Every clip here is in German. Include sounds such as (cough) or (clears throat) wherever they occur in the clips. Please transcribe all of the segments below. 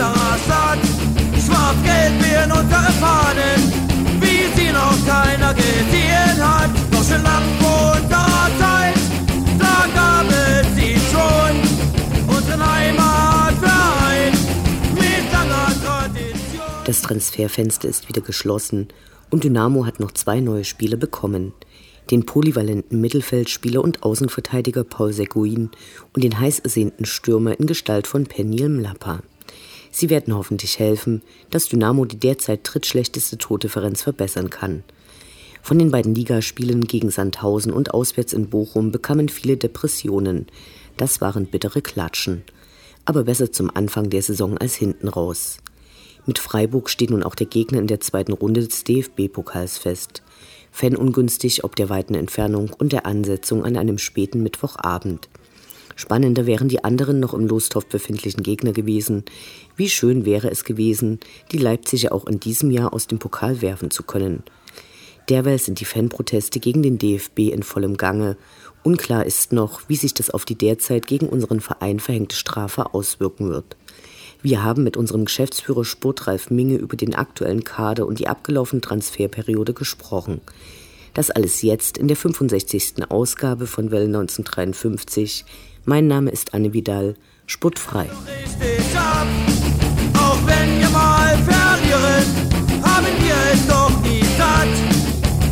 unserer Stadt. Schwarz-Gelb werden unsere Fahnen, wie sie noch keiner gesehen hat. Doch schon lang vor unserer Zeit, da gab es sie schon. Unseren Heimatverein mit langer Tradition. Das Transferfenster ist wieder geschlossen und Dynamo hat noch zwei neue Spieler bekommen den polyvalenten Mittelfeldspieler und Außenverteidiger Paul Seguin und den heiß ersehnten Stürmer in Gestalt von Penil Mlapa. Sie werden hoffentlich helfen, dass Dynamo die derzeit drittschlechteste Tordifferenz verbessern kann. Von den beiden Ligaspielen gegen Sandhausen und auswärts in Bochum bekamen viele Depressionen. Das waren bittere Klatschen. Aber besser zum Anfang der Saison als hinten raus. Mit Freiburg steht nun auch der Gegner in der zweiten Runde des DFB-Pokals fest. Fan ungünstig ob der weiten Entfernung und der Ansetzung an einem späten Mittwochabend. Spannender wären die anderen noch im Lostopf befindlichen Gegner gewesen. Wie schön wäre es gewesen, die Leipziger auch in diesem Jahr aus dem Pokal werfen zu können. Derweil sind die Fanproteste gegen den DFB in vollem Gange. Unklar ist noch, wie sich das auf die derzeit gegen unseren Verein verhängte Strafe auswirken wird. Wir haben mit unserem Geschäftsführer Sportralf Minge über den aktuellen Kader und die abgelaufene Transferperiode gesprochen. Das alles jetzt in der 65. Ausgabe von Welle 1953 mein Name ist Anne Vidal, sportfrei. Auch wenn wir mal verlieren, haben wir es doch nie satt.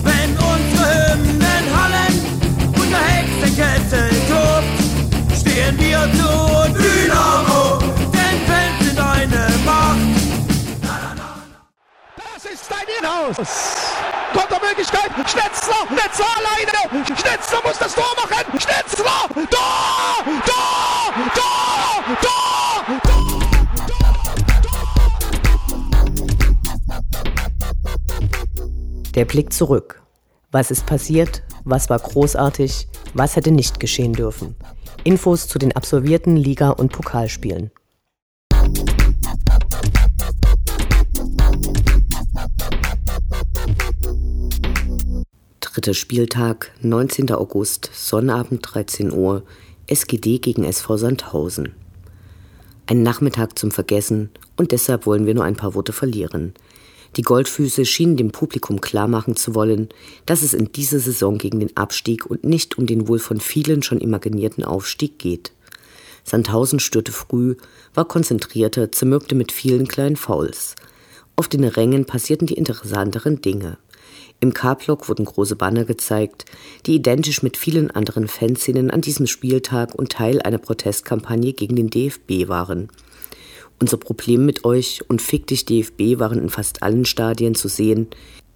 Wenn unsere Hymnen hallen und der Hexenkessel tobt, stehen wir zu Dynamo, denn Fans sind eine Macht. Das ist dein Inhaus! Kontermöglichkeit. Schnetzler, Schnetzler alleine. Schnetzler muss das Tor machen. Schnetzler, Tor, Tor, Tor, Tor, Tor. Der Blick zurück. Was ist passiert? Was war großartig? Was hätte nicht geschehen dürfen? Infos zu den absolvierten Liga- und Pokalspielen. Dritter Spieltag, 19. August, Sonnabend 13 Uhr, SGD gegen SV Sandhausen. Ein Nachmittag zum Vergessen und deshalb wollen wir nur ein paar Worte verlieren. Die Goldfüße schienen dem Publikum klarmachen zu wollen, dass es in dieser Saison gegen den Abstieg und nicht um den wohl von vielen schon imaginierten Aufstieg geht. Sandhausen störte früh, war konzentrierter, zermürbte mit vielen kleinen Fouls. Auf den Rängen passierten die interessanteren Dinge. Im K-Block wurden große Banner gezeigt, die identisch mit vielen anderen Fanszenen an diesem Spieltag und Teil einer Protestkampagne gegen den DFB waren. Unser Problem mit euch und Fick dich DFB waren in fast allen Stadien zu sehen.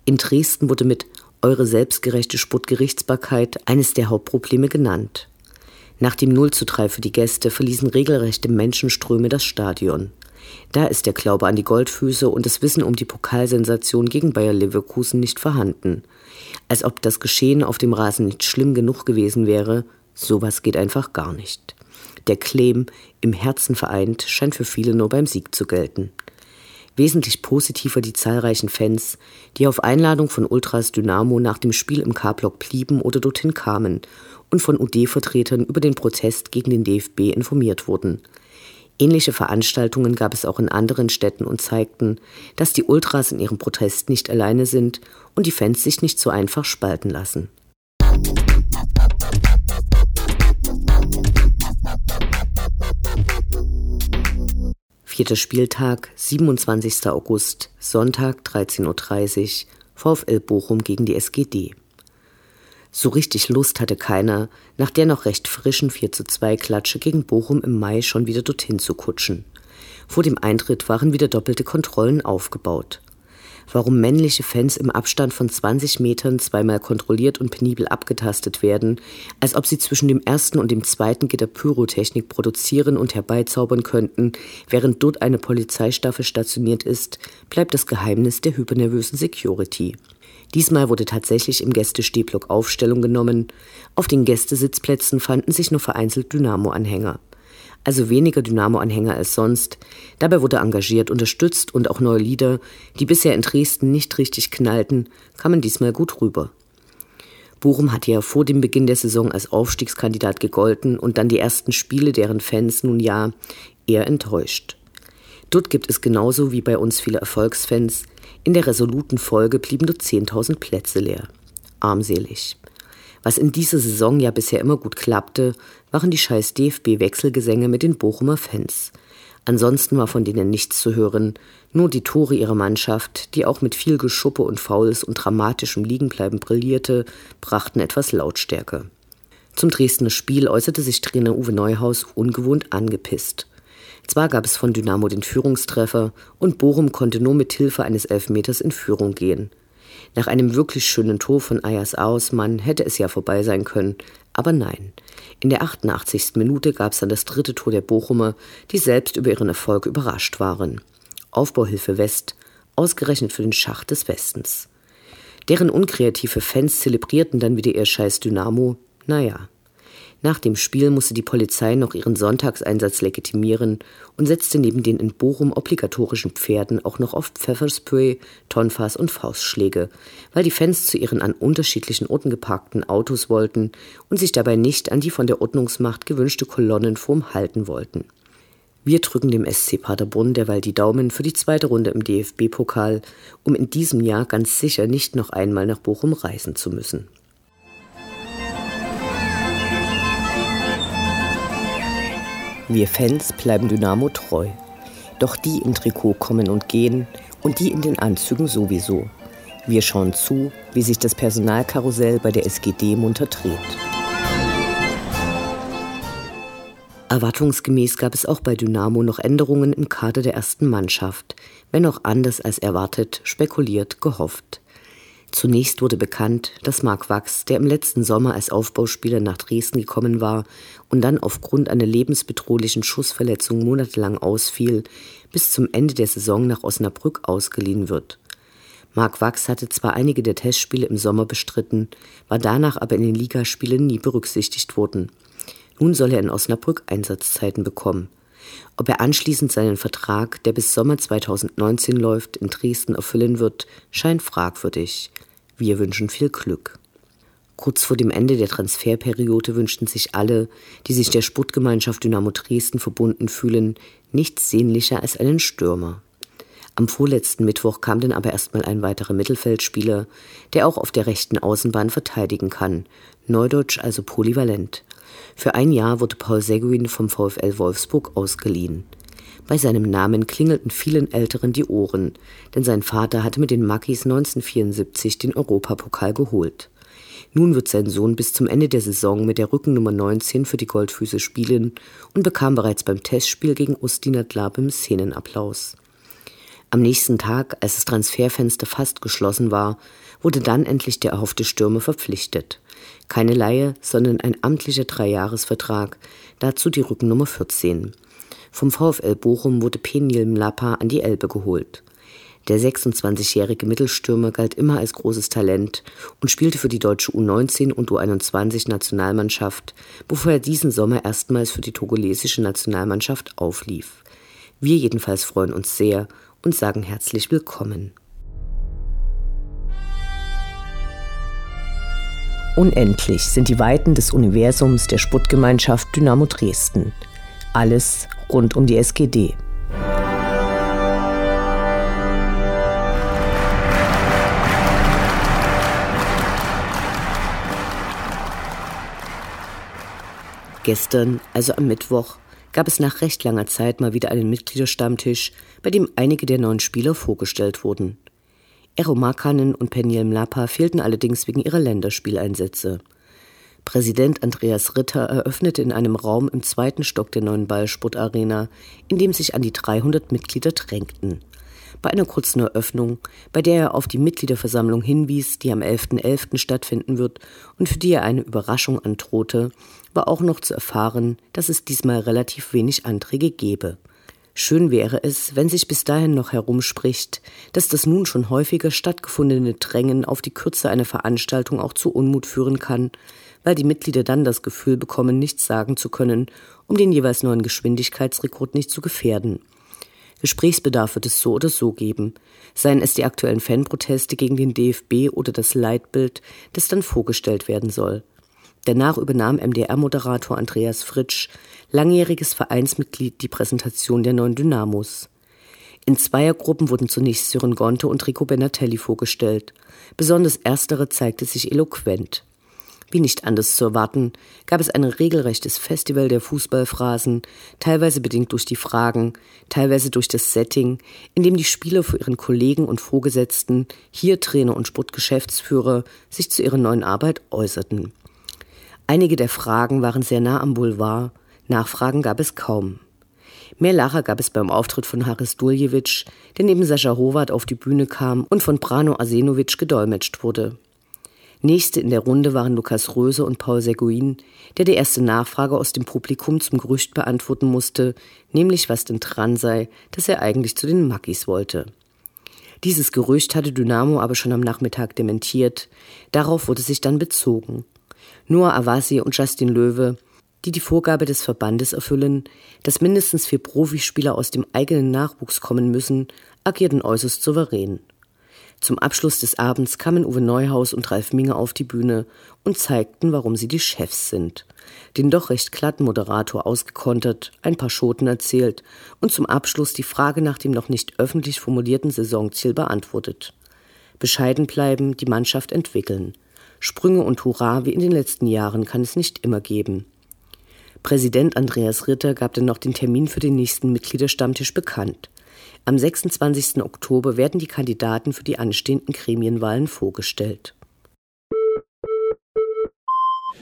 In Dresden wurde mit eure selbstgerechte Sportgerichtsbarkeit eines der Hauptprobleme genannt. Nach dem 0 zu 3 für die Gäste verließen regelrechte Menschenströme das Stadion. Da ist der Glaube an die Goldfüße und das Wissen um die Pokalsensation gegen Bayer Leverkusen nicht vorhanden. Als ob das Geschehen auf dem Rasen nicht schlimm genug gewesen wäre, sowas geht einfach gar nicht. Der Claim, im Herzen vereint, scheint für viele nur beim Sieg zu gelten. Wesentlich positiver die zahlreichen Fans, die auf Einladung von Ultras Dynamo nach dem Spiel im K-Block blieben oder dorthin kamen und von UD-Vertretern über den Protest gegen den DFB informiert wurden. Ähnliche Veranstaltungen gab es auch in anderen Städten und zeigten, dass die Ultras in ihrem Protest nicht alleine sind und die Fans sich nicht so einfach spalten lassen. Vierter Spieltag, 27. August, Sonntag 13.30 Uhr, VfL Bochum gegen die SGD. So richtig Lust hatte keiner, nach der noch recht frischen 4 zu 2 Klatsche gegen Bochum im Mai schon wieder dorthin zu kutschen. Vor dem Eintritt waren wieder doppelte Kontrollen aufgebaut. Warum männliche Fans im Abstand von 20 Metern zweimal kontrolliert und penibel abgetastet werden, als ob sie zwischen dem ersten und dem zweiten Gitter Pyrotechnik produzieren und herbeizaubern könnten, während dort eine Polizeistaffel stationiert ist, bleibt das Geheimnis der hypernervösen Security. Diesmal wurde tatsächlich im Gästestehblock Aufstellung genommen. Auf den Gästesitzplätzen fanden sich nur vereinzelt Dynamo-Anhänger. Also weniger Dynamo-Anhänger als sonst. Dabei wurde engagiert, unterstützt und auch neue Lieder, die bisher in Dresden nicht richtig knallten, kamen diesmal gut rüber. Bochum hatte ja vor dem Beginn der Saison als Aufstiegskandidat gegolten und dann die ersten Spiele, deren Fans nun ja eher enttäuscht. Dort gibt es genauso wie bei uns viele Erfolgsfans, in der resoluten Folge blieben nur 10.000 Plätze leer. Armselig. Was in dieser Saison ja bisher immer gut klappte, waren die scheiß DFB-Wechselgesänge mit den Bochumer Fans. Ansonsten war von denen nichts zu hören, nur die Tore ihrer Mannschaft, die auch mit viel Geschuppe und Fouls und dramatischem Liegenbleiben brillierte, brachten etwas Lautstärke. Zum Dresdner Spiel äußerte sich Trainer Uwe Neuhaus ungewohnt angepisst. Zwar gab es von Dynamo den Führungstreffer und Bochum konnte nur mit Hilfe eines Elfmeters in Führung gehen. Nach einem wirklich schönen Tor von Ayas Ausmann hätte es ja vorbei sein können, aber nein. In der 88. Minute gab es dann das dritte Tor der Bochumer, die selbst über ihren Erfolg überrascht waren. Aufbauhilfe West, ausgerechnet für den Schacht des Westens. Deren unkreative Fans zelebrierten dann wieder ihr scheiß Dynamo, naja. Nach dem Spiel musste die Polizei noch ihren Sonntagseinsatz legitimieren und setzte neben den in Bochum obligatorischen Pferden auch noch auf Pfefferspray, Tonfass und Faustschläge, weil die Fans zu ihren an unterschiedlichen Orten geparkten Autos wollten und sich dabei nicht an die von der Ordnungsmacht gewünschte Kolonnenform halten wollten. Wir drücken dem SC Paderborn derweil die Daumen für die zweite Runde im DFB-Pokal, um in diesem Jahr ganz sicher nicht noch einmal nach Bochum reisen zu müssen. Wir Fans bleiben Dynamo treu. Doch die im Trikot kommen und gehen und die in den Anzügen sowieso. Wir schauen zu, wie sich das Personalkarussell bei der SGD munter dreht. Erwartungsgemäß gab es auch bei Dynamo noch Änderungen im Kader der ersten Mannschaft, wenn auch anders als erwartet, spekuliert, gehofft. Zunächst wurde bekannt, dass Marc Wachs, der im letzten Sommer als Aufbauspieler nach Dresden gekommen war und dann aufgrund einer lebensbedrohlichen Schussverletzung monatelang ausfiel, bis zum Ende der Saison nach Osnabrück ausgeliehen wird. Marc Wachs hatte zwar einige der Testspiele im Sommer bestritten, war danach aber in den Ligaspielen nie berücksichtigt worden. Nun soll er in Osnabrück Einsatzzeiten bekommen. Ob er anschließend seinen Vertrag, der bis Sommer 2019 läuft, in Dresden erfüllen wird, scheint fragwürdig. Wir wünschen viel Glück. Kurz vor dem Ende der Transferperiode wünschten sich alle, die sich der Sportgemeinschaft Dynamo Dresden verbunden fühlen, nichts sehnlicher als einen Stürmer. Am vorletzten Mittwoch kam dann aber erstmal ein weiterer Mittelfeldspieler, der auch auf der rechten Außenbahn verteidigen kann, neudeutsch also polyvalent. Für ein Jahr wurde Paul Seguin vom VfL Wolfsburg ausgeliehen. Bei seinem Namen klingelten vielen Älteren die Ohren, denn sein Vater hatte mit den Makis 1974 den Europapokal geholt. Nun wird sein Sohn bis zum Ende der Saison mit der Rückennummer 19 für die Goldfüße spielen und bekam bereits beim Testspiel gegen Ustina Dlabim Szenenapplaus. Am nächsten Tag, als das Transferfenster fast geschlossen war, wurde dann endlich der erhoffte Stürmer verpflichtet. Keine Laie, sondern ein amtlicher Dreijahresvertrag, dazu die Rückennummer 14. Vom VfL Bochum wurde Penil Mlapa an die Elbe geholt. Der 26-jährige Mittelstürmer galt immer als großes Talent und spielte für die deutsche U19 und U21 Nationalmannschaft, bevor er diesen Sommer erstmals für die togolesische Nationalmannschaft auflief. Wir jedenfalls freuen uns sehr und sagen herzlich willkommen. Unendlich sind die Weiten des Universums der Sputtgemeinschaft Dynamo Dresden. Alles rund um die SGD. Gestern, also am Mittwoch, gab es nach recht langer Zeit mal wieder einen Mitgliederstammtisch, bei dem einige der neuen Spieler vorgestellt wurden. Ero Markkanen und Peniel Mlapa fehlten allerdings wegen ihrer Länderspieleinsätze. Präsident Andreas Ritter eröffnete in einem Raum im zweiten Stock der neuen Ballsportarena, in dem sich an die 300 Mitglieder drängten. Bei einer kurzen Eröffnung, bei der er auf die Mitgliederversammlung hinwies, die am 11.11. .11. stattfinden wird und für die er eine Überraschung androhte, war auch noch zu erfahren, dass es diesmal relativ wenig Anträge gebe. Schön wäre es, wenn sich bis dahin noch herumspricht, dass das nun schon häufiger stattgefundene Drängen auf die Kürze einer Veranstaltung auch zu Unmut führen kann, weil die Mitglieder dann das Gefühl bekommen, nichts sagen zu können, um den jeweils neuen Geschwindigkeitsrekord nicht zu gefährden. Gesprächsbedarf wird es so oder so geben, seien es die aktuellen Fanproteste gegen den DFB oder das Leitbild, das dann vorgestellt werden soll. Danach übernahm MDR-Moderator Andreas Fritsch, langjähriges Vereinsmitglied, die Präsentation der neuen Dynamos. In Zweiergruppen wurden zunächst Sören Gonte und Rico Benatelli vorgestellt. Besonders erstere zeigte sich eloquent. Wie nicht anders zu erwarten, gab es ein regelrechtes Festival der Fußballphrasen, teilweise bedingt durch die Fragen, teilweise durch das Setting, in dem die Spieler für ihren Kollegen und Vorgesetzten, hier Trainer und Sportgeschäftsführer, sich zu ihrer neuen Arbeit äußerten. Einige der Fragen waren sehr nah am Boulevard, Nachfragen gab es kaum. Mehr Lacher gab es beim Auftritt von Haris Duljevic, der neben Sascha Howard auf die Bühne kam und von Brano Arsenovic gedolmetscht wurde. Nächste in der Runde waren Lukas Röse und Paul Seguin, der die erste Nachfrage aus dem Publikum zum Gerücht beantworten musste, nämlich was denn dran sei, dass er eigentlich zu den Mackis wollte. Dieses Gerücht hatte Dynamo aber schon am Nachmittag dementiert, darauf wurde sich dann bezogen. Noah Avasi und Justin Löwe, die die Vorgabe des Verbandes erfüllen, dass mindestens vier Profispieler aus dem eigenen Nachwuchs kommen müssen, agierten äußerst souverän. Zum Abschluss des Abends kamen Uwe Neuhaus und Ralf Minge auf die Bühne und zeigten, warum sie die Chefs sind. Den doch recht glatten Moderator ausgekontert, ein paar Schoten erzählt und zum Abschluss die Frage nach dem noch nicht öffentlich formulierten Saisonziel beantwortet. Bescheiden bleiben, die Mannschaft entwickeln. Sprünge und Hurra wie in den letzten Jahren kann es nicht immer geben. Präsident Andreas Ritter gab dann noch den Termin für den nächsten Mitgliederstammtisch bekannt. Am 26. Oktober werden die Kandidaten für die anstehenden Gremienwahlen vorgestellt.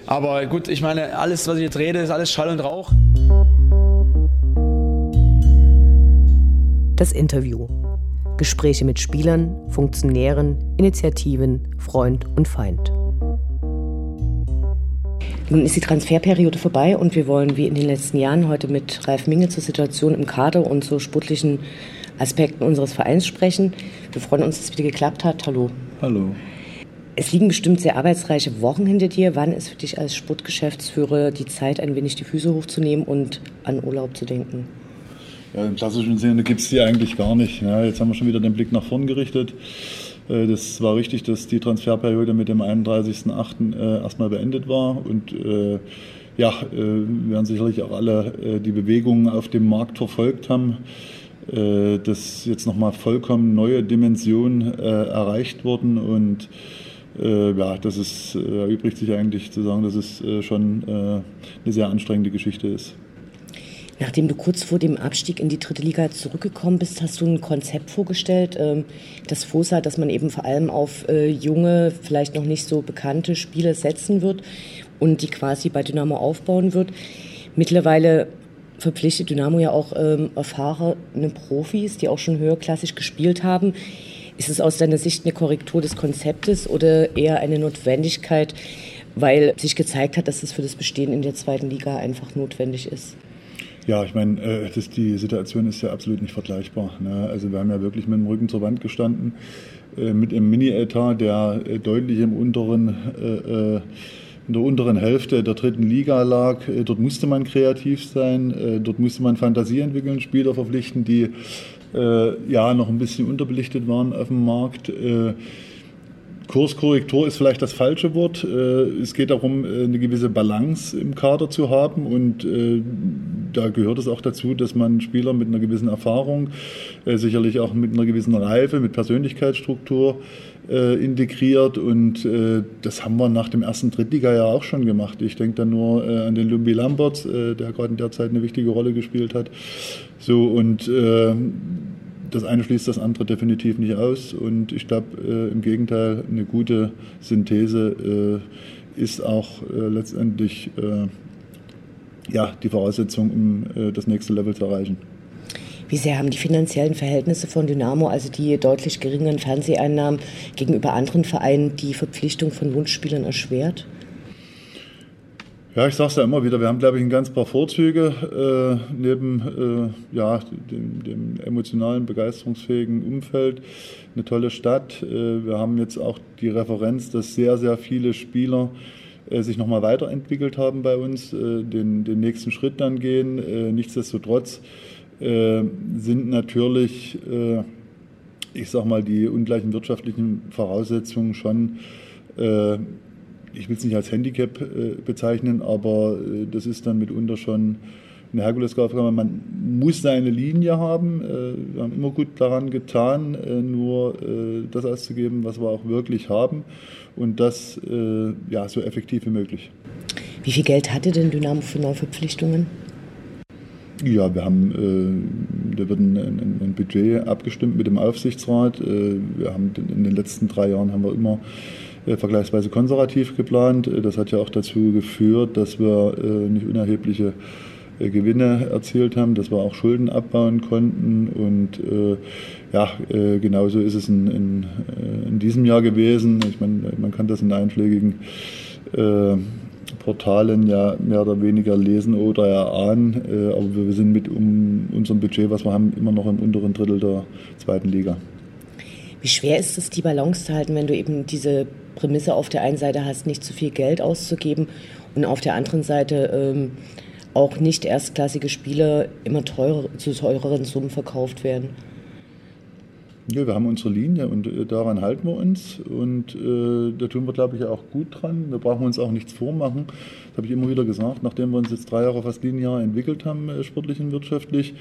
Aber gut, ich meine, alles, was ich jetzt rede, ist alles Schall und Rauch. Das Interview. Gespräche mit Spielern, Funktionären, Initiativen, Freund und Feind. Nun ist die Transferperiode vorbei und wir wollen wie in den letzten Jahren heute mit Ralf Minge zur Situation im Kader und zur sportlichen Aspekten unseres Vereins sprechen. Wir freuen uns, dass es wieder geklappt hat. Hallo. Hallo. Es liegen bestimmt sehr arbeitsreiche Wochen hinter dir. Wann ist für dich als Sportgeschäftsführer die Zeit, ein wenig die Füße hochzunehmen und an Urlaub zu denken? Ja, Im klassischen Sinne gibt es die eigentlich gar nicht. Ja, jetzt haben wir schon wieder den Blick nach vorn gerichtet. Äh, das war richtig, dass die Transferperiode mit dem 31.08. Äh, erstmal beendet war. Und äh, ja, werden sicherlich auch alle die Bewegungen auf dem Markt verfolgt haben. Dass jetzt nochmal vollkommen neue Dimensionen erreicht wurden und ja, das ist, erübrigt sich eigentlich zu sagen, dass es schon eine sehr anstrengende Geschichte ist. Nachdem du kurz vor dem Abstieg in die dritte Liga zurückgekommen bist, hast du ein Konzept vorgestellt, ähm, das vorsah, dass man eben vor allem auf junge, vielleicht noch nicht so bekannte Spieler setzen wird und die quasi bei Dynamo aufbauen wird. Mittlerweile verpflichtet Dynamo ja auch ähm, erfahrene Profis, die auch schon höherklassig gespielt haben. Ist es aus deiner Sicht eine Korrektur des Konzeptes oder eher eine Notwendigkeit, weil sich gezeigt hat, dass es für das Bestehen in der zweiten Liga einfach notwendig ist? Ja, ich meine, äh, das, die Situation ist ja absolut nicht vergleichbar. Ne? Also wir haben ja wirklich mit dem Rücken zur Wand gestanden, äh, mit einem Mini-Etat, der äh, deutlich im unteren äh, äh in der unteren Hälfte der dritten Liga lag. Äh, dort musste man kreativ sein, äh, dort musste man Fantasie entwickeln, Spieler verpflichten, die äh, ja noch ein bisschen unterbelichtet waren auf dem Markt. Kurskorrektur ist vielleicht das falsche Wort. Äh, es geht darum, äh, eine gewisse Balance im Kader zu haben und äh, da gehört es auch dazu, dass man Spieler mit einer gewissen Erfahrung, sicherlich auch mit einer gewissen Reife, mit Persönlichkeitsstruktur integriert und das haben wir nach dem ersten Drittliga-Jahr auch schon gemacht. Ich denke da nur an den Lumbi Lamberts, der gerade in der Zeit eine wichtige Rolle gespielt hat. So und das eine schließt das andere definitiv nicht aus. Und ich glaube, äh, im Gegenteil, eine gute Synthese äh, ist auch äh, letztendlich äh, ja, die Voraussetzung, um äh, das nächste Level zu erreichen. Wie sehr haben die finanziellen Verhältnisse von Dynamo, also die deutlich geringeren Fernseheinnahmen gegenüber anderen Vereinen, die Verpflichtung von Wunschspielern erschwert? Ja, ich sage es ja immer wieder, wir haben, glaube ich, ein ganz paar Vorzüge äh, neben äh, ja, dem, dem, emotionalen, begeisterungsfähigen Umfeld. Eine tolle Stadt. Äh, wir haben jetzt auch die Referenz, dass sehr, sehr viele Spieler äh, sich nochmal weiterentwickelt haben bei uns, äh, den, den nächsten Schritt dann gehen. Äh, nichtsdestotrotz sind natürlich, ich sage mal, die ungleichen wirtschaftlichen Voraussetzungen schon ich will es nicht als Handicap äh, bezeichnen, aber äh, das ist dann mitunter schon eine Herkulesaufgabe. Man muss seine Linie haben. Äh, wir haben immer gut daran getan, äh, nur äh, das auszugeben, was wir auch wirklich haben und das äh, ja, so effektiv wie möglich. Wie viel Geld hatte denn Dynamo für Neuverpflichtungen? Ja, wir haben, äh, da wird ein, ein, ein, Budget abgestimmt mit dem Aufsichtsrat. Äh, wir haben in den letzten drei Jahren haben wir immer vergleichsweise konservativ geplant. Äh, das hat ja auch dazu geführt, dass wir äh, nicht unerhebliche Gewinne erzielt haben, dass wir auch Schulden abbauen konnten. Und äh, ja, äh, genauso ist es in, in, in, diesem Jahr gewesen. Ich meine, man kann das in einschlägigen äh, Portalen ja mehr oder weniger lesen oder erahnen. aber wir sind mit um unserem Budget, was wir haben, immer noch im unteren Drittel der zweiten Liga. Wie schwer ist es, die Balance zu halten, wenn du eben diese Prämisse auf der einen Seite hast, nicht zu viel Geld auszugeben und auf der anderen Seite ähm, auch nicht erstklassige Spiele immer teurer, zu teureren Summen verkauft werden? Ja, wir haben unsere Linie und äh, daran halten wir uns. Und äh, da tun wir, glaube ich, auch gut dran. Da brauchen wir uns auch nichts vormachen. Das habe ich immer wieder gesagt. Nachdem wir uns jetzt drei Jahre fast linear entwickelt haben, äh, sportlich und wirtschaftlich,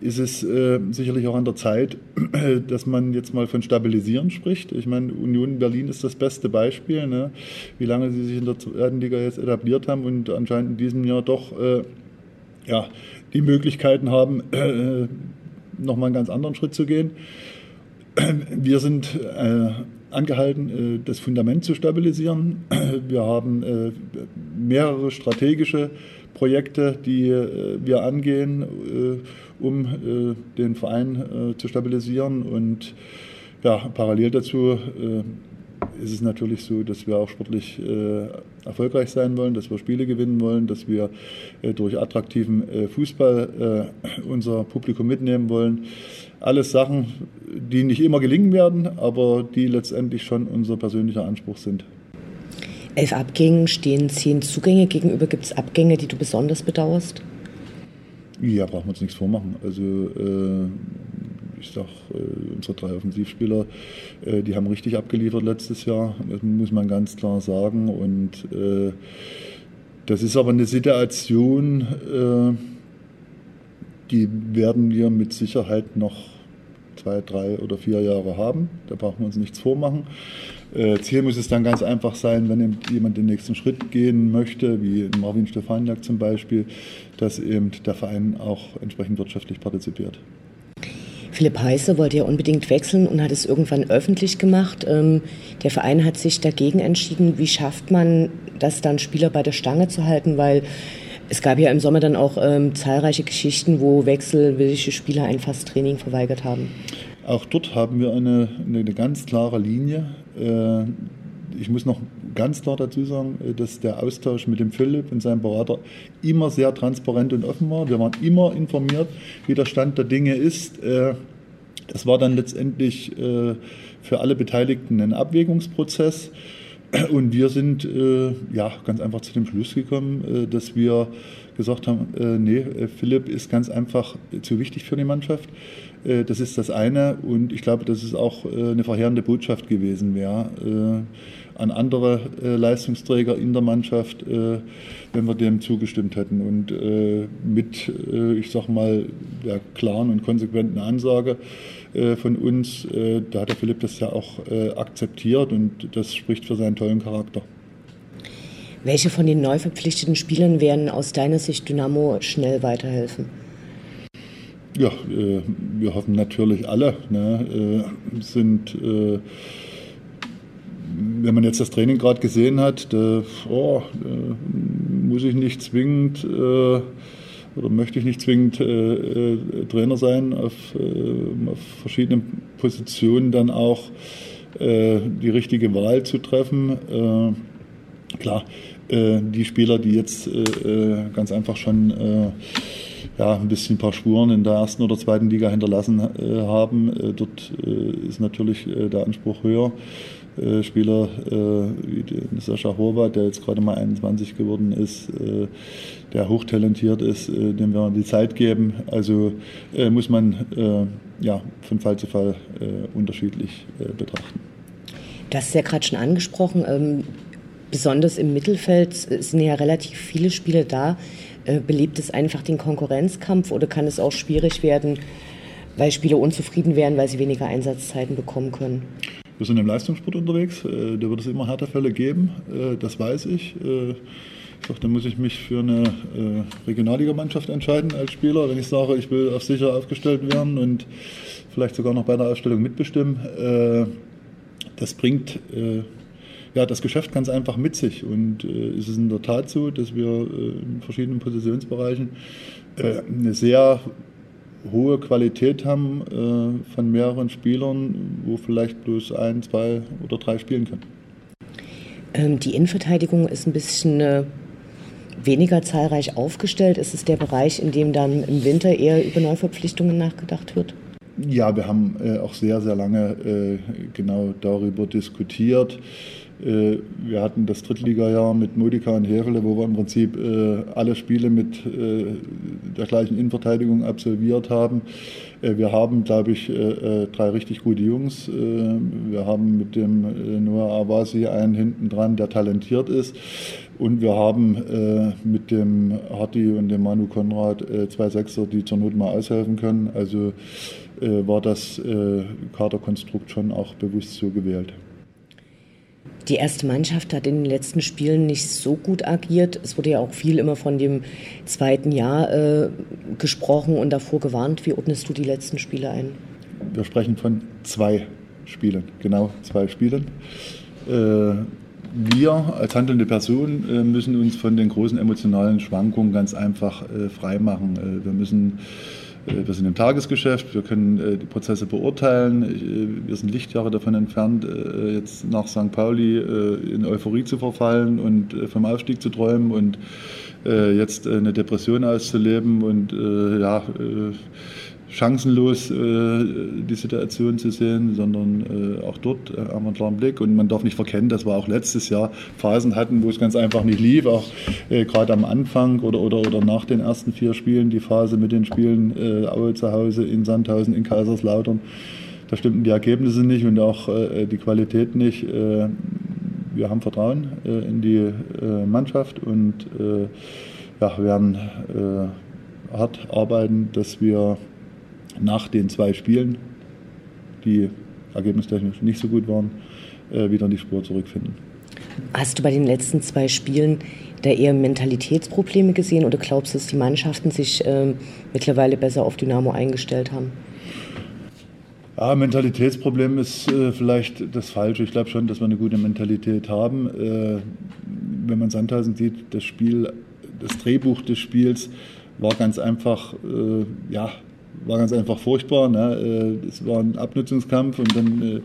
ist es äh, sicherlich auch an der Zeit, (clears throat) dass man jetzt mal von Stabilisieren spricht. Ich meine, Union Berlin ist das beste Beispiel, ne? wie lange sie sich in der zweiten Liga jetzt etabliert haben und anscheinend in diesem Jahr doch äh, ja, die Möglichkeiten haben, (clears throat) äh, nochmal einen ganz anderen Schritt zu gehen. (clears throat) Wir sind äh, angehalten, äh, das Fundament zu stabilisieren. (clears throat) Wir haben äh, mehrere strategische Projekte, die äh, wir angehen, um den Verein zu stabilisieren. Und ja, parallel dazu ist es natürlich so, dass wir auch sportlich erfolgreich sein wollen, dass wir Spiele gewinnen wollen, dass wir durch attraktiven Fußball unser Publikum mitnehmen wollen. Alles Sachen, die nicht immer gelingen werden, aber die letztendlich schon unser persönlicher Anspruch sind. Elf Abgängen stehen zehn Zugänge gegenüber. Gibt es Abgänge, die du besonders bedauerst? Ja, brauchen wir uns nichts vormachen. Also äh, ich sag, äh, unsere drei Offensivspieler, äh, die haben richtig abgeliefert letztes Jahr, das muss man ganz klar sagen. Und äh, das ist aber eine Situation, äh, die werden wir mit Sicherheit noch zwei, drei oder vier Jahre haben. Da brauchen wir uns nichts vormachen. Äh, Ziel muss es dann ganz einfach sein, wenn jemand den nächsten Schritt gehen möchte, wie Marvin Stefaniak zum Beispiel, dass eben der Verein auch entsprechend wirtschaftlich partizipiert. Philipp Heiße wollte ja unbedingt wechseln und hat es irgendwann öffentlich gemacht. Ähm, der Verein hat sich dagegen entschieden. Wie schafft man das dann, Spieler bei der Stange zu halten? Weil es gab ja im Sommer dann auch ähm, zahlreiche Geschichten, wo wechselwillige Spieler ein Fast-Training verweigert haben. Auch dort haben wir eine, eine ganz klare Linie. Äh, ich muss noch ganz klar dazu sagen, äh, dass der Austausch mit dem Philipp und seinem Berater immer sehr transparent und offen war. Wir waren immer informiert, wie der Stand der Dinge ist. Äh, das war dann letztendlich für alle Beteiligten ein Abwägungsprozess. Und wir sind äh, ja ganz einfach zu dem Schluss gekommen, äh, dass wir gesagt haben, äh, nee, äh, Philipp ist ganz einfach zu wichtig für die Mannschaft. Äh, das ist das eine und ich glaube, dass es auch äh, eine verheerende Botschaft gewesen wäre an andere Leistungsträger in der Mannschaft, wenn wir dem zugestimmt hätten. Und mit, ich sag mal, der klaren und konsequenten Ansage von uns, da hat der Philipp das ja auch akzeptiert und das spricht für seinen tollen Charakter. Welche von den neu verpflichteten Spielern werden aus deiner Sicht Dynamo schnell weiterhelfen? Ja, äh, wir hoffen natürlich alle. Ne, äh, sind, äh, wenn man jetzt das Training gerade gesehen hat, da, oh, muss ich nicht zwingend äh, oder möchte ich nicht zwingend äh, äh, Trainer sein auf, auf, verschiedenen Positionen dann auch die richtige Wahl zu treffen. klar, die Spieler, die jetzt ganz einfach schon ja, ein bisschen ein paar Spuren in der ersten oder zweiten Liga hinterlassen äh, haben. Äh, dort äh, ist natürlich äh, der Anspruch höher. Äh, Spieler äh, wie Sascha Horvath, der jetzt gerade mal 21 geworden ist, der hochtalentiert ist, dem wir die Zeit geben. Also muss man ja, von Fall zu Fall unterschiedlich betrachten. Hast es ja gerade schon angesprochen. Ähm, besonders im Mittelfeld sind ja relativ viele Spiele da. Äh, belebt es einfach den Konkurrenzkampf oder kann es auch schwierig werden, weil Spieler unzufrieden werden, weil sie weniger Einsatzzeiten bekommen können? Wir sind im Leistungssport unterwegs, äh, da wird es immer Härtefälle geben, äh, das weiß ich. Ich sage, da muss ich mich für eine Regionalligamannschaft entscheiden als Spieler, wenn ich sage, ich will auf sicher aufgestellt werden und vielleicht sogar noch bei der Ausstellung mitbestimmen. Das bringt ja, das Geschäft ganz einfach mit sich. Und äh, es ist in der Tat so, dass wir äh, in verschiedenen Positionsbereichen äh, eine sehr hohe Qualität haben äh, von mehreren Spielern, wo vielleicht bloß ein, zwei oder drei spielen können. Ähm, die Innenverteidigung ist ein bisschen äh, weniger zahlreich aufgestellt. Ist es der Bereich, in dem dann im Winter eher über Neuverpflichtungen nachgedacht wird? Ja, wir haben äh, auch sehr, sehr lange genau darüber diskutiert. Äh, wir hatten das Drittligajahr mit Modika und Hefele, wo wir im Prinzip äh, alle Spiele mit äh, der gleichen Innenverteidigung absolviert haben. Wir haben, glaube ich, drei richtig gute Jungs. Wir haben mit dem Noah Awasi einen hinten dran, der talentiert ist. Und wir haben mit dem Harti und dem Manu Konrad zwei Sechser, die zur Not mal aushelfen können. Also war das Kaderkonstrukt schon auch bewusst so gewählt. Die erste Mannschaft hat in den letzten Spielen nicht so gut agiert. Es wurde ja auch viel immer von dem zweiten Jahr äh, gesprochen und davor gewarnt. Wie ordnest du die letzten Spiele ein? Wir sprechen von zwei Spielen, genau zwei Spielen. Äh, wir als handelnde Person äh, müssen uns von den großen emotionalen Schwankungen ganz einfach äh, freimachen. Äh, wir müssen äh, wir sind im Tagesgeschäft, wir können äh, die Prozesse beurteilen. Äh, wir sind Lichtjahre davon entfernt, jetzt nach St. Pauli in Euphorie zu verfallen und vom Aufstieg zu träumen und jetzt eine Depression auszuleben und ja chancenlos äh, die Situation zu sehen, sondern äh, auch dort haben wir einen klaren Blick. Und man darf nicht verkennen, dass wir auch letztes Jahr Phasen hatten, wo es ganz einfach nicht lief, auch äh, gerade am Anfang oder, oder, oder nach den ersten vier Spielen, die Phase mit den Spielen Aue zu Hause, in Sandhausen, in Kaiserslautern. Da stimmten die Ergebnisse nicht und auch die Qualität nicht. Wir haben Vertrauen in die Mannschaft und ja, werden hart arbeiten, dass wir nach den zwei Spielen, die ergebnistechnisch nicht so gut waren, äh, wieder in die Spur zurückfinden. Hast du bei den letzten zwei Spielen da eher Mentalitätsprobleme gesehen oder glaubst du, dass die Mannschaften sich äh, mittlerweile besser auf Dynamo eingestellt haben? Ja, Mentalitätsproblem ist äh, vielleicht das Falsche. Ich glaube schon, dass wir eine gute Mentalität haben. Äh, wenn man Sandhausen sieht, das Spiel, das Drehbuch des Spiels war ganz einfach, äh, ja, war ganz einfach furchtbar. Ne? Äh, es war ein Abnutzungskampf und dann äh,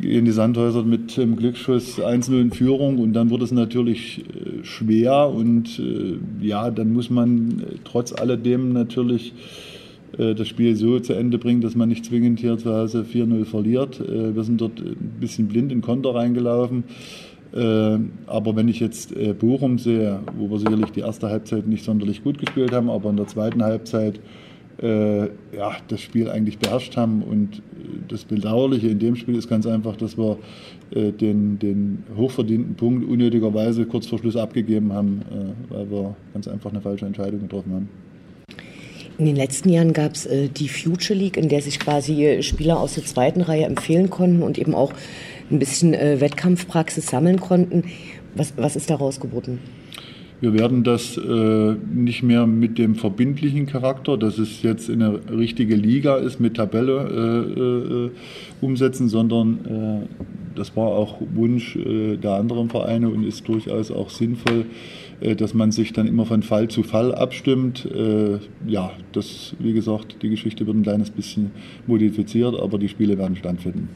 gehen die Sandhäuser mit dem Glücksschuss 1-0 in Führung und dann wird es natürlich äh, schwer und ja, dann muss man trotz alledem natürlich das Spiel so zu Ende bringen, dass man nicht zwingend hier zu Hause 4-0 verliert. Wir sind dort ein bisschen blind in Konter reingelaufen. Aber wenn ich jetzt Bochum sehe, wo wir sicherlich die erste Halbzeit nicht sonderlich gut gespielt haben, aber in der zweiten Halbzeit äh, ja, das Spiel eigentlich beherrscht haben. Und das Bedauerliche in dem Spiel ist ganz einfach, dass wir äh, den, den hochverdienten Punkt unnötigerweise kurz vor Schluss abgegeben haben, äh, weil wir ganz einfach eine falsche Entscheidung getroffen haben. In den letzten Jahren gab es äh, die Future League, in der sich quasi äh, Spieler aus der zweiten Reihe empfehlen konnten und eben auch ein bisschen äh, Wettkampfpraxis sammeln konnten. Was, was ist daraus geboten? Wir werden das äh, nicht mehr mit dem verbindlichen Charakter, dass es jetzt eine richtige Liga ist mit Tabelle äh, äh, umsetzen, sondern äh, das war auch Wunsch äh, der anderen Vereine und ist durchaus auch sinnvoll, dass man sich dann immer von Fall zu Fall abstimmt. ja, das, wie gesagt, die Geschichte wird ein kleines bisschen modifiziert, aber die Spiele werden stattfinden.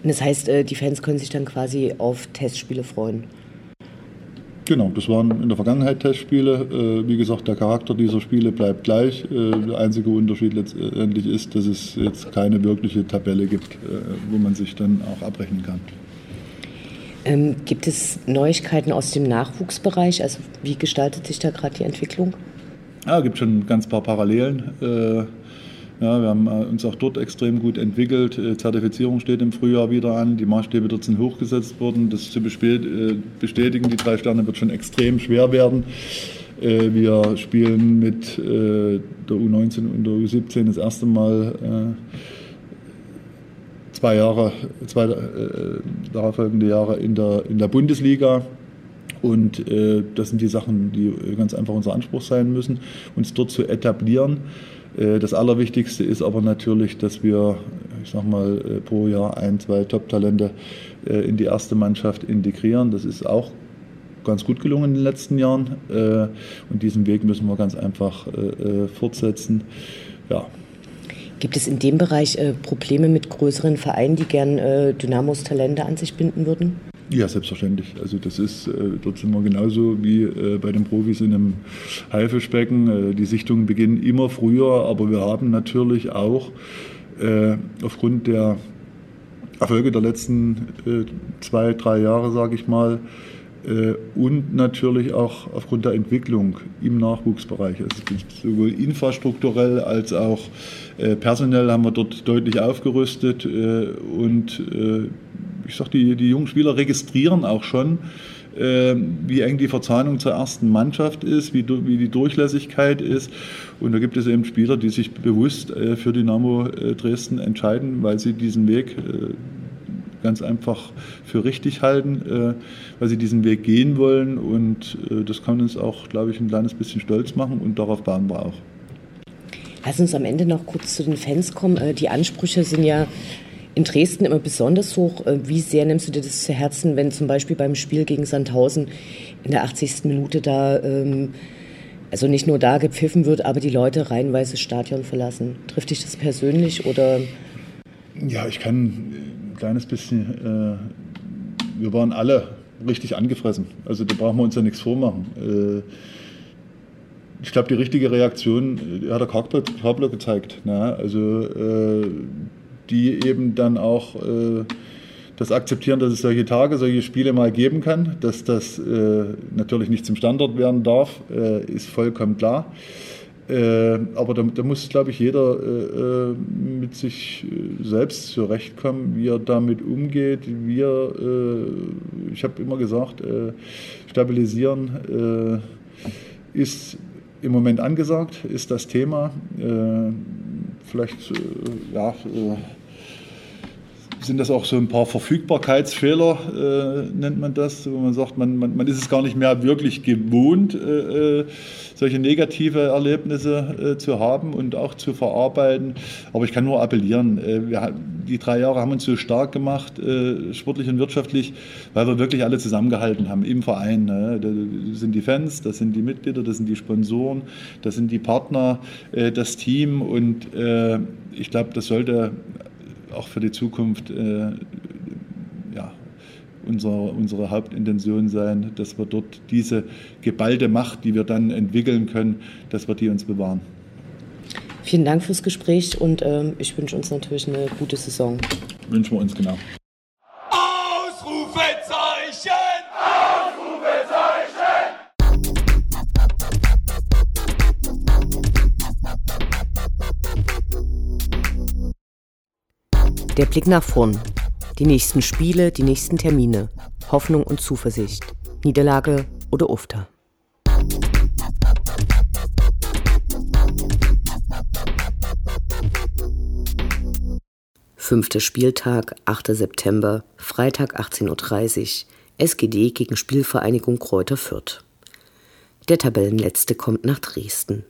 Und das heißt, die Fans können sich dann quasi auf Testspiele freuen? Genau, das waren in der Vergangenheit Testspiele. Äh, wie gesagt, der Charakter dieser Spiele bleibt gleich. Äh, der einzige Unterschied letztendlich ist, dass es jetzt keine wirkliche Tabelle gibt, äh, wo man sich dann auch abrechnen kann. Ähm, gibt es Neuigkeiten aus dem Nachwuchsbereich? Also wie gestaltet sich da gerade die Entwicklung? Ja, es gibt schon ein ganz paar Parallelen. Ja, wir haben äh, uns auch dort extrem gut entwickelt. Äh, Zertifizierung steht im Frühjahr wieder an. Die Maßstäbe dort sind hochgesetzt worden. Das zu äh, bestätigen, die drei Sterne wird schon extrem schwer werden. Wir spielen mit der U19 und der U17 das erste Mal zwei Jahre, zwei darauffolgende Jahre in der, in der Bundesliga. Und das sind die Sachen, die ganz einfach unser Anspruch sein müssen, uns dort zu etablieren. Äh, das Allerwichtigste ist aber natürlich, dass wir, ich sag mal, äh, pro Jahr ein, zwei Top-Talente äh, in die erste Mannschaft integrieren. Das ist auch ganz gut gelungen in den letzten Jahren. Und diesen Weg müssen wir ganz einfach fortsetzen. Ja. Gibt es in dem Bereich Probleme mit größeren Vereinen, die gern Dynamos Talente an sich binden würden? Ja, selbstverständlich. Also das ist, äh, dort sind wir genauso wie äh, bei den Profis in einem Haifischbecken. Äh, die Sichtungen beginnen immer früher, aber wir haben natürlich auch aufgrund der Erfolge der letzten zwei, drei Jahre, sage ich mal, und natürlich auch aufgrund der Entwicklung im Nachwuchsbereich. Also sowohl infrastrukturell als auch personell haben wir dort deutlich aufgerüstet und ich sag, die, die jungen Spieler registrieren auch schon, äh, wie eng die Verzahnung zur ersten Mannschaft ist, wie, wie die Durchlässigkeit ist. Und da gibt es eben Spieler, die sich bewusst äh, für Dynamo äh, Dresden entscheiden, weil sie diesen Weg äh, ganz einfach für richtig halten, äh, weil sie diesen Weg gehen wollen. Und das kann uns auch, glaube ich, ein kleines bisschen stolz machen und darauf bauen wir auch. Lass uns am Ende noch kurz zu den Fans kommen. Die Ansprüche sind ja in Dresden immer besonders hoch. Äh, wie sehr nimmst du dir das zu Herzen, wenn zum Beispiel beim Spiel gegen Sandhausen in der 80. Minute da, ähm, also nicht nur da gepfiffen wird, aber die Leute reihenweise das Stadion verlassen? Trifft dich das persönlich oder? Ja, ich kann ein kleines bisschen, äh, wir waren alle richtig angefressen. Also da brauchen wir uns ja nichts vormachen. Äh, ich glaube, die richtige Reaktion äh, hat der Kabler gezeigt. Ne? Also äh, die eben dann auch äh, das akzeptieren, dass es solche Tage, solche Spiele mal geben kann. Dass das äh, natürlich nicht zum Standard werden darf, äh, ist vollkommen klar. Äh, aber da, da, muss, glaube ich, jeder äh, äh, mit sich selbst zurechtkommen, wie er damit umgeht. Wir, ich habe immer gesagt, stabilisieren ist im Moment angesagt, ist das Thema. vielleicht, ja sind das auch so ein paar Verfügbarkeitsfehler, äh, nennt man das, wo man sagt, man, man, man, ist es gar nicht mehr wirklich gewohnt, äh, äh solche negative Erlebnisse äh, zu haben und auch zu verarbeiten. Aber ich kann nur appellieren, äh, wir, die drei Jahre haben uns so stark gemacht, äh, sportlich und wirtschaftlich, weil wir wirklich alle zusammengehalten haben im Verein. Ne? Das sind die Fans, das sind die Mitglieder, das sind die Sponsoren, das sind die Partner, das Team und ich glaube, das sollte auch für die Zukunft äh, ja, unsere, unsere Hauptintention sein, dass wir dort diese geballte Macht, die wir dann entwickeln können, dass wir die uns bewahren. Vielen Dank fürs Gespräch und ähm, ich wünsche uns natürlich eine gute Saison. Wünschen wir uns genau. Der Blick nach vorn. Die nächsten Spiele, die nächsten Termine. Hoffnung und Zuversicht. Niederlage oder Ufter. Fünfter Spieltag, 8. September, Freitag 18.30 Uhr, SGD gegen Spielvereinigung Kräuter Fürth. Der Tabellenletzte kommt nach Dresden.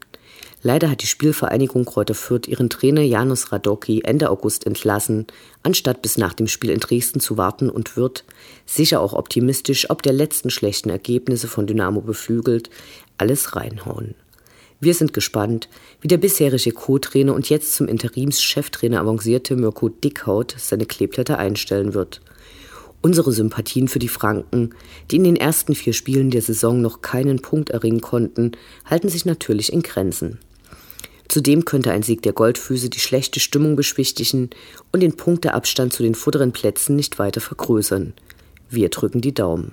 Leider hat die Spielvereinigung Kräuter Fürth ihren Trainer Janus Radocki Ende August entlassen, anstatt bis nach dem Spiel in Dresden zu warten und wird, sicher auch optimistisch, ob der letzten schlechten Ergebnisse von Dynamo beflügelt, alles reinhauen. Wir sind gespannt, wie der bisherige Co-Trainer und jetzt zum Interimscheftrainer avancierte Mirko Dickhaut seine Kleeblätter einstellen wird. Unsere Sympathien für die Franken, die in den ersten vier Spielen der Saison noch keinen Punkt erringen konnten, halten sich natürlich in Grenzen. Zudem könnte ein Sieg der Goldfüße die schlechte Stimmung beschwichtigen und den Punkteabstand zu den vorderen Plätzen nicht weiter vergrößern. Wir drücken die Daumen.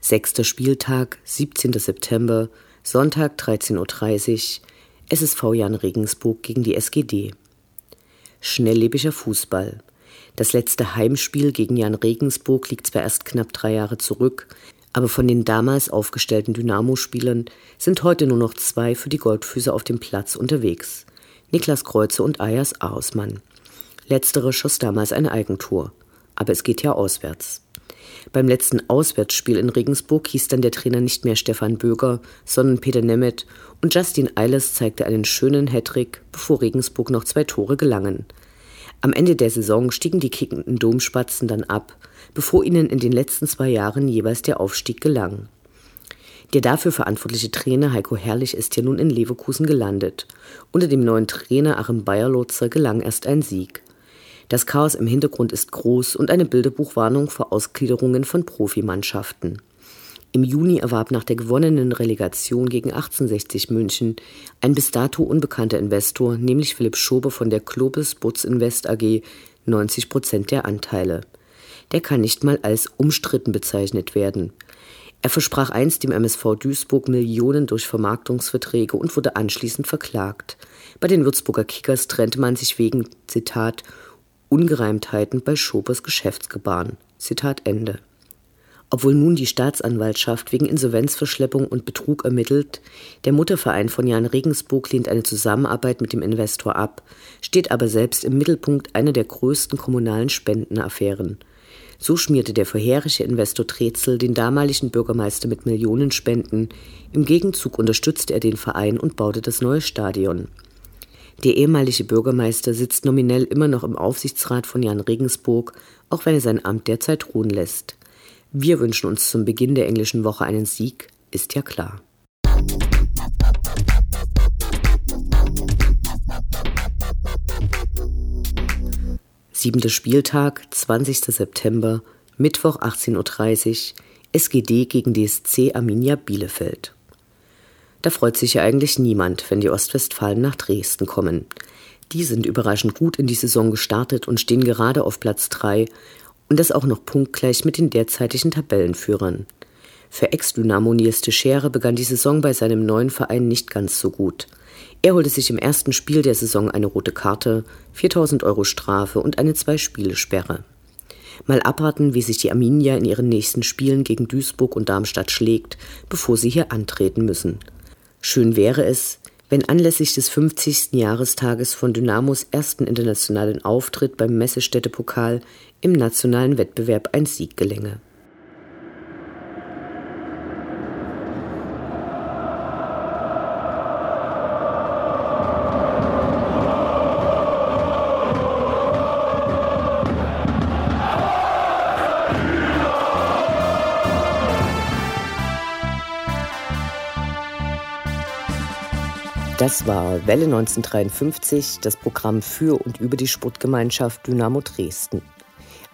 Sechster Spieltag, 17. September, Sonntag 13.30 Uhr, SSV Jan Regensburg gegen die SGD. Schnelllebiger Fußball. Das letzte Heimspiel gegen Jan Regensburg liegt zwar erst knapp drei Jahre zurück, aber von den damals aufgestellten Dynamo-Spielern sind heute nur noch zwei für die Goldfüße auf dem Platz unterwegs. Niklas Kreuze und Ayas Aosmann. Letztere schoss damals ein Eigentor. Aber es geht ja auswärts. Beim letzten Auswärtsspiel in Regensburg hieß dann der Trainer nicht mehr Stefan Böger, sondern Peter Nemeth und Justin Eilers zeigte einen schönen Hattrick, bevor Regensburg noch zwei Tore gelangen. Am Ende der Saison stiegen die kickenden Domspatzen dann ab, bevor ihnen in den letzten zwei Jahren jeweils der Aufstieg gelang. Der dafür verantwortliche Trainer Heiko Herrlich ist ja nun in Leverkusen gelandet. Unter dem neuen Trainer Achim Bayerlotzer gelang erst ein Sieg. Das Chaos im Hintergrund ist groß und eine Bilderbuchwarnung vor Ausgliederungen von Profimannschaften. Im Juni erwarb nach der gewonnenen Relegation gegen 1860 München ein bis dato unbekannter Investor, nämlich Philipp Schobe von der Globus Butz Invest AG, 90 Prozent der Anteile. Der kann nicht mal als umstritten bezeichnet werden. Er versprach einst dem MSV Duisburg Millionen durch Vermarktungsverträge und wurde anschließend verklagt. Bei den Würzburger Kickers trennte man sich wegen, Zitat, Ungereimtheiten bei Schobers Geschäftsgebaren. Zitat Ende. Obwohl nun die Staatsanwaltschaft wegen Insolvenzverschleppung und Betrug ermittelt, der Mutterverein von Jan Regensburg lehnt eine Zusammenarbeit mit dem Investor ab, steht aber selbst im Mittelpunkt einer der größten kommunalen Spendenaffären. So schmierte der vorherige Investor Trezel den damaligen Bürgermeister mit Millionenspenden, im Gegenzug unterstützte er den Verein und baute das neue Stadion. Der ehemalige Bürgermeister sitzt nominell immer noch im Aufsichtsrat von Jan Regensburg, auch wenn er sein Amt derzeit ruhen lässt. Wir wünschen uns zum Beginn der englischen Woche einen Sieg, ist ja klar. Siebenter Spieltag, 20. September, Mittwoch 18.30 Uhr, SGD gegen DSC Arminia Bielefeld. Da freut sich ja eigentlich niemand, wenn die Ostwestfalen nach Dresden kommen. Die sind überraschend gut in die Saison gestartet und stehen gerade auf Platz 3 und das auch noch punktgleich mit den derzeitigen Tabellenführern. Für Ex-Dynamo Nils Teixeira begann die Saison bei seinem neuen Verein nicht ganz so gut. Er holte sich im ersten Spiel der Saison eine rote Karte, 4000 Euro Strafe und eine Zwei-Spiele-Sperre. Mal abwarten, wie sich die Arminia in ihren nächsten Spielen gegen Duisburg und Darmstadt schlägt, bevor sie hier antreten müssen. Schön wäre es, wenn anlässlich des 50. Jahrestages von Dynamos ersten internationalen Auftritt beim Messestädte-Pokal im nationalen Wettbewerb ein Sieg gelänge. Das war Welle 1953, das Programm für und über die Sportgemeinschaft Dynamo Dresden.